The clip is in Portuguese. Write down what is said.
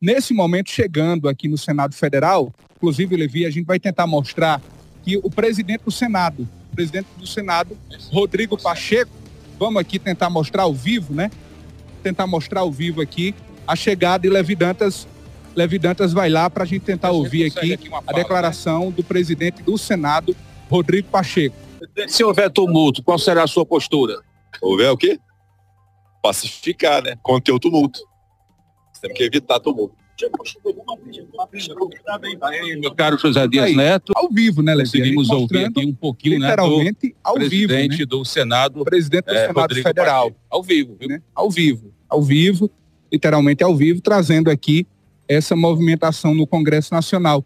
nesse momento chegando aqui no Senado Federal, inclusive, Levi, a gente vai tentar mostrar que o presidente do Senado, o presidente do Senado, Rodrigo Pacheco, vamos aqui tentar mostrar ao vivo, né? Tentar mostrar ao vivo aqui a chegada e Levi Dantas, Levi Dantas vai lá para a gente tentar ouvir aqui, aqui a declaração né? do presidente do Senado, Rodrigo Pacheco. Se houver tumulto, qual será a sua postura? Houver o quê? Pacificar, né? Conter o tumulto. Temos que evitar tumulto. Meu caro José Dias Neto, ao vivo, né, conseguimos ouvir aqui um pouquinho né, do literalmente ao vivo, presidente né? do Senado, presidente do é, Senado Rodrigo Federal, Pacheco. ao vivo. viu? né? Ao vivo, ao vivo, literalmente ao vivo, trazendo aqui essa movimentação no Congresso Nacional.